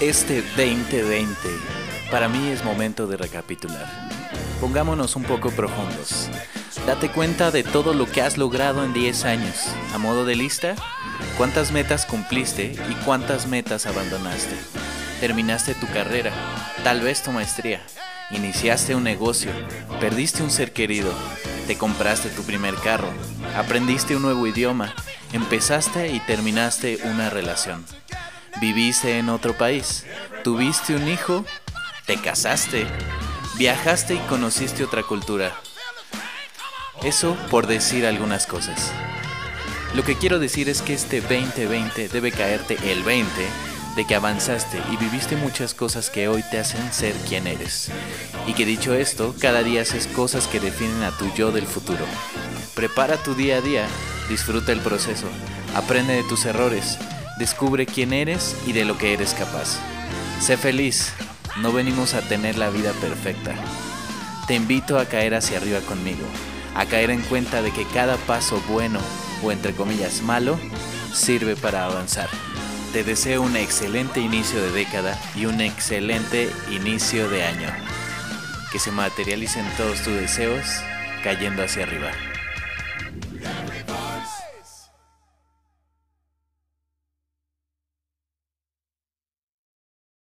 Este 2020 para mí es momento de recapitular. Pongámonos un poco profundos. Date cuenta de todo lo que has logrado en 10 años. A modo de lista, cuántas metas cumpliste y cuántas metas abandonaste. Terminaste tu carrera, tal vez tu maestría. Iniciaste un negocio, perdiste un ser querido, te compraste tu primer carro, aprendiste un nuevo idioma, empezaste y terminaste una relación. Viviste en otro país, tuviste un hijo, te casaste, viajaste y conociste otra cultura. Eso por decir algunas cosas. Lo que quiero decir es que este 2020 debe caerte el 20 de que avanzaste y viviste muchas cosas que hoy te hacen ser quien eres. Y que dicho esto, cada día haces cosas que definen a tu yo del futuro. Prepara tu día a día, disfruta el proceso, aprende de tus errores, descubre quién eres y de lo que eres capaz. Sé feliz, no venimos a tener la vida perfecta. Te invito a caer hacia arriba conmigo, a caer en cuenta de que cada paso bueno o entre comillas malo sirve para avanzar. Te deseo un excelente inicio de década y un excelente inicio de año. Que se materialicen todos tus deseos cayendo hacia arriba.